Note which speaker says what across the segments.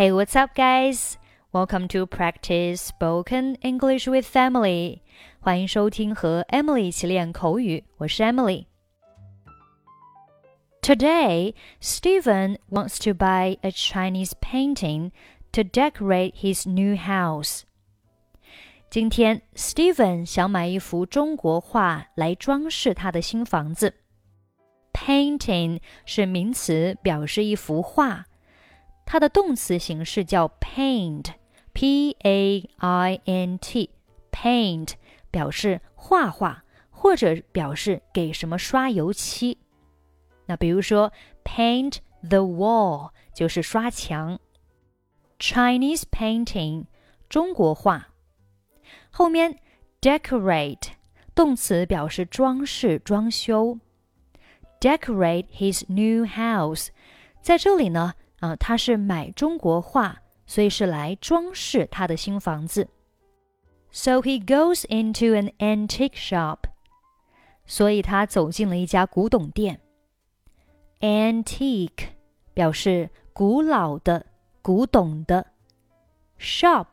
Speaker 1: Hey, what's up, guys? Welcome to practice spoken English with Emily. 欢迎收听和 Emily 一起练口语，我是 Emily。Today, Steven wants to buy a Chinese painting to decorate his new house. 今天，Steven 想买一幅中国画来装饰他的新房子。Painting 是名词，表示一幅画。它的动词形式叫 paint，p a i n t，paint 表示画画或者表示给什么刷油漆。那比如说 paint the wall 就是刷墙。Chinese painting 中国画。后面 decorate 动词表示装饰、装修。Decorate his new house，在这里呢。啊，他是买中国画，所以是来装饰他的新房子。So he goes into an antique shop。所以他走进了一家古董店。Antique 表示古老的、古董的。Shop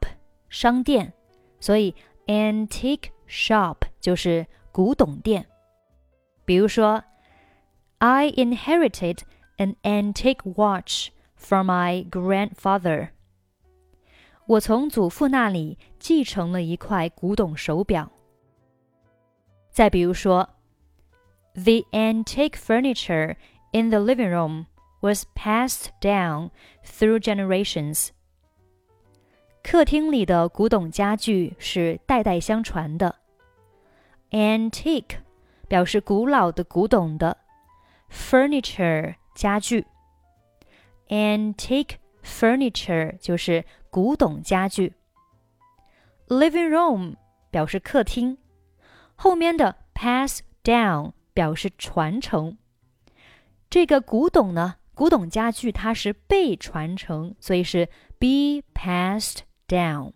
Speaker 1: 商店，所以 antique shop 就是古董店。比如说，I inherited an antique watch from my grandfather。我从祖父那里继承了一块古董手表。再比如说，The antique furniture in the living room was passed down through generations。客厅里的古董家具是代代相传的。Antique 表示古老的、古董的，furniture 家具。 Antique furniture 就是古董家具。Living room 表示客厅，后面的 pass down 表示传承。这个古董呢，古董家具它是被传承，所以是 be passed down。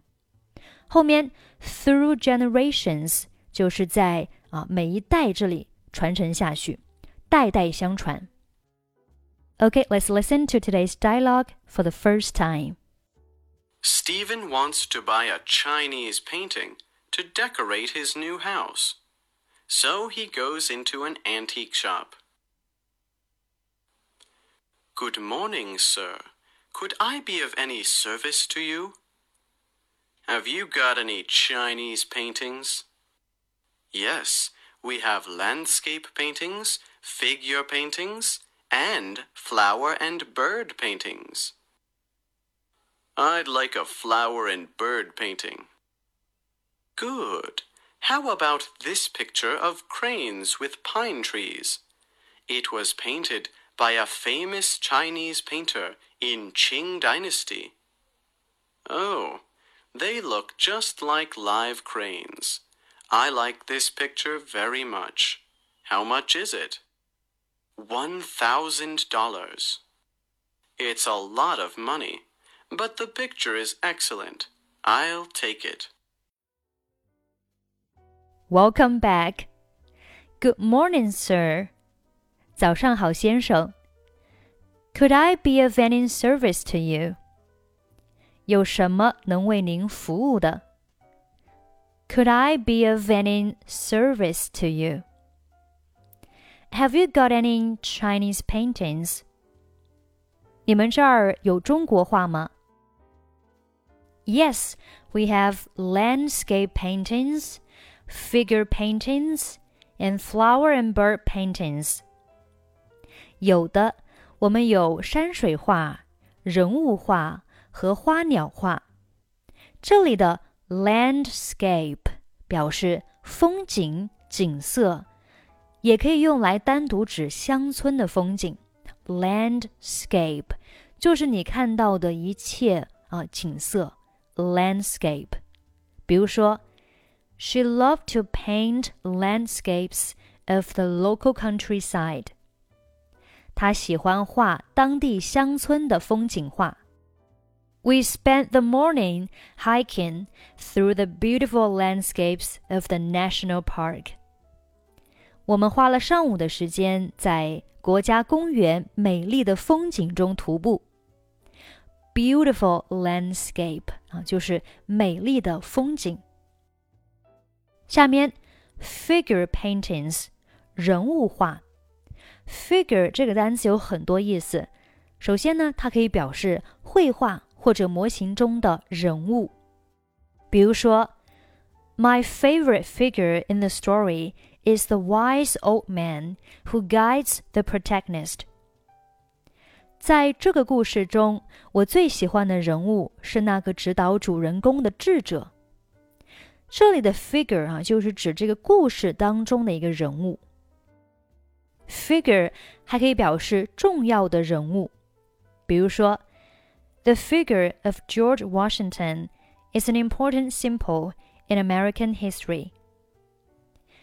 Speaker 1: 后面 through generations 就是在啊每一代这里传承下去，代代相传。Okay, let's listen to today's dialogue for the first time.
Speaker 2: Steven wants to buy a Chinese painting to decorate his new house. So he goes into an antique shop. Good morning, sir. Could I be of any service to you? Have you got any Chinese paintings? Yes, we have landscape paintings, figure paintings, and flower and bird paintings. I'd like a flower and bird painting. Good. How about this picture of cranes with pine trees? It was painted by a famous Chinese painter in Qing Dynasty. Oh, they look just like live cranes. I like this picture very much. How much is it? $1,000. It's a lot of money, but the picture is excellent. I'll take it.
Speaker 1: Welcome back. Good morning, sir. 早上好，先生。Could I be of any service to you? 有什么能为您服务的？Could I be of any service to you? Have you got any Chinese paintings? 你们这儿有中国画吗？Yes, we have landscape paintings, figure paintings, and flower and bird paintings. 有的，我们有山水画、人物画和花鸟画。这里的 landscape 表示风景、景色。 也可以用来单独指乡村的风景，landscape 就是你看到的一切啊景色，landscape。比如说，She loved to paint landscapes of the local countryside。她喜欢画当地乡村的风景画。We spent the morning hiking through the beautiful landscapes of the national park. 我们花了上午的时间在国家公园美丽的风景中徒步。beautiful landscape 啊，就是美丽的风景。下面 figure paintings 人物画。figure 这个单词有很多意思。首先呢，它可以表示绘画或者模型中的人物。比如说，My favorite figure in the story is the wise old man who guides the protagonist。在这个故事中，我最喜欢的人物是那个指导主人公的智者。这里的 figure 啊，就是指这个故事当中的一个人物。figure 还可以表示重要的人物，比如说，The figure of George Washington is an important symbol in American history。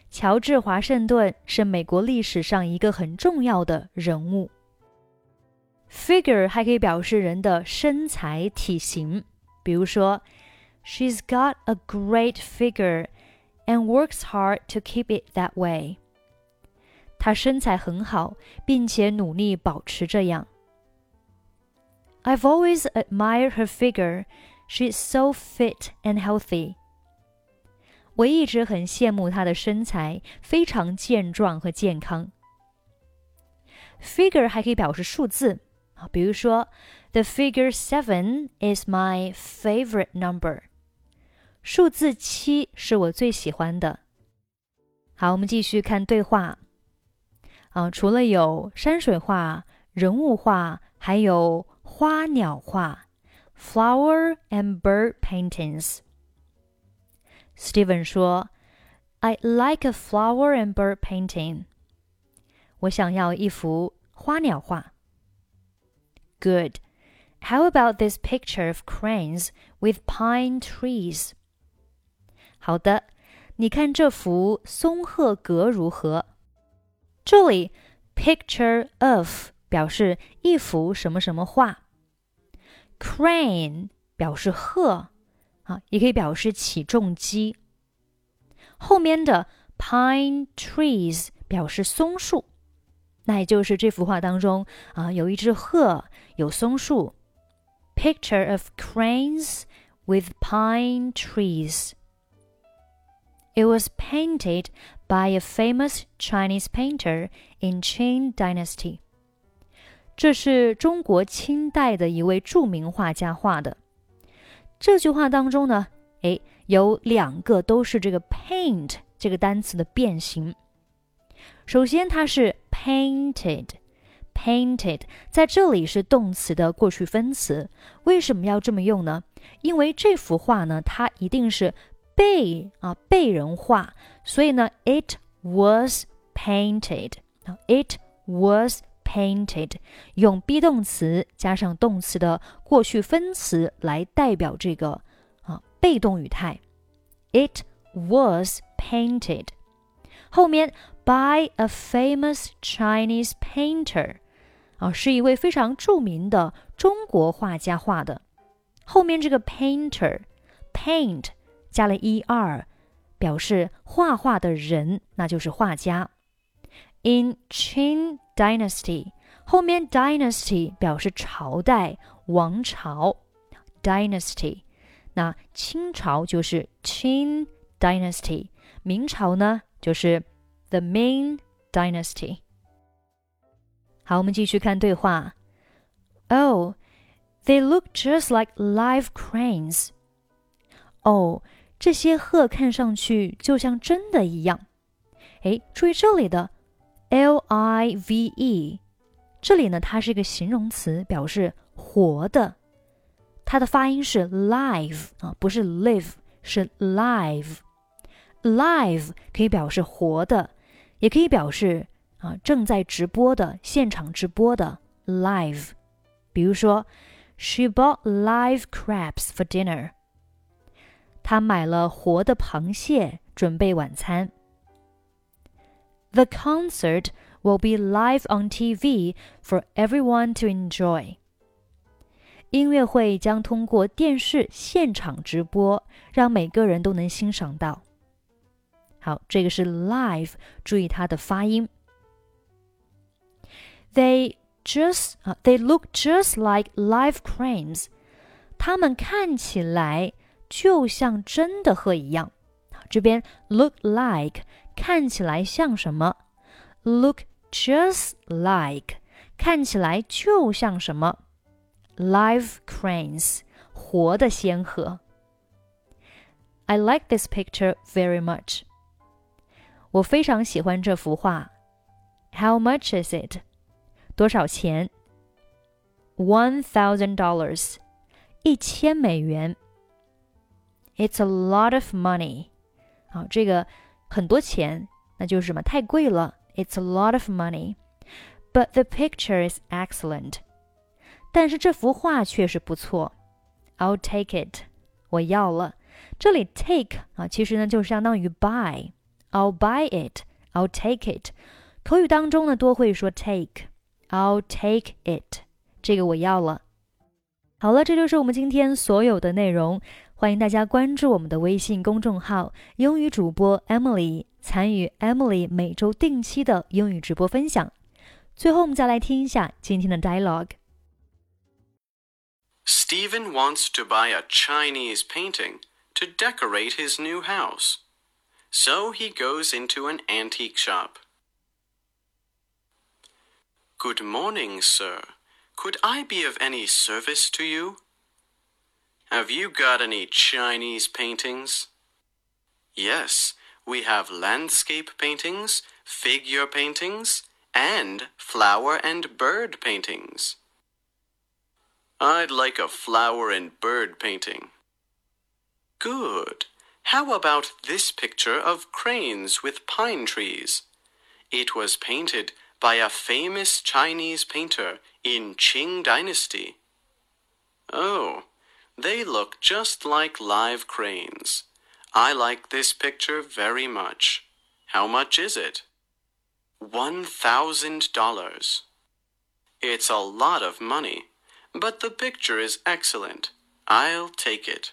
Speaker 1: 乔治华盛顿是美国历史上一个很重要的人物。Figure 还可以表示人的身材、体型，比如说，She's got a great figure and works hard to keep it that way。她身材很好，并且努力保持这样。I've always admired her figure. She's so fit and healthy. 我一直很羡慕他的身材，非常健壮和健康。Figure 还可以表示数字啊，比如说，The figure seven is my favorite number。数字七是我最喜欢的。好，我们继续看对话。啊，除了有山水画、人物画，还有花鸟画 （flower and bird paintings）。Steven 说：“I like a flower and bird painting。”我想要一幅花鸟画。Good. How about this picture of cranes with pine trees? 好的，你看这幅松鹤阁如何？这里 picture of 表示一幅什么什么画，crane 表示鹤 啊，也可以表示起重机。后面的 pine trees 表示松树，那也就是这幅画当中啊有一只鹤，有松树。Picture of cranes with pine trees. It was painted by a famous Chinese painter in Qing Dynasty。这是中国清代的一位著名画家画的。这句话当中呢，诶，有两个都是这个 paint 这个单词的变形。首先，它是 painted，painted 在这里是动词的过去分词。为什么要这么用呢？因为这幅画呢，它一定是被啊被人画，所以呢，it was painted 啊，it was painted，用 be 动词加上动词的过去分词来代表这个啊被动语态。It was painted，后面 by a famous Chinese painter，啊是一位非常著名的中国画家画的。后面这个 painter，paint。加了 er，表示画画的人，那就是画家。In Qing dynasty 后面 dynasty 表示朝代、王朝，dynasty。那清朝就是 Qing dynasty，明朝呢就是 the Ming dynasty。好，我们继续看对话。Oh, they look just like live cranes. Oh, 这些鹤看上去就像真的一样。哎，注意这里的。L i v e，这里呢它是一个形容词，表示活的。它的发音是 live 啊，不是 live，是 live。live 可以表示活的，也可以表示啊正在直播的、现场直播的 live。比如说，She bought live crabs for dinner。她买了活的螃蟹，准备晚餐。The concert will be live on TV for everyone to enjoy. 音乐会将通过电视现场直播，让每个人都能欣赏到。好，这个是 live，注意它的发音。They just 啊、uh,，they look just like live cranes 它们看起来就像真的鹤一样。这边 look like 看起来像什么？look just like 看起来就像什么？live cranes 活的仙鹤。I like this picture very much. 我非常喜欢这幅画。How much is it? 多少钱？One thousand dollars. 一千美元。It's a lot of money. 好，这个 很多钱，那就是什么？太贵了。It's a lot of money. But the picture is excellent. 但是这幅画确实不错。I'll take it. 我要了。这里 take 啊，其实呢就相当于 buy。I'll buy it. I'll take it. 口语当中呢多会说 take。I'll take it. 这个我要了。好了，这就是我们今天所有的内容。欢迎大家关注我们的微信公众号“英语主播 Emily”，参与 Emily 每周定期的英语直播分享。最后，我们再来听一下今天的 dialogue。
Speaker 2: Steven wants to buy a Chinese painting to decorate his new house. So he goes into an antique shop. Good morning, sir. Could I be of any service to you? Have you got any Chinese paintings? Yes, we have landscape paintings, figure paintings, and flower and bird paintings. I'd like a flower and bird painting. Good. How about this picture of cranes with pine trees? It was painted by a famous Chinese painter in Qing Dynasty. Oh, they look just like live cranes. I like this picture very much. How much is it? One thousand dollars. It's a lot of money, but the picture is excellent. I'll take it.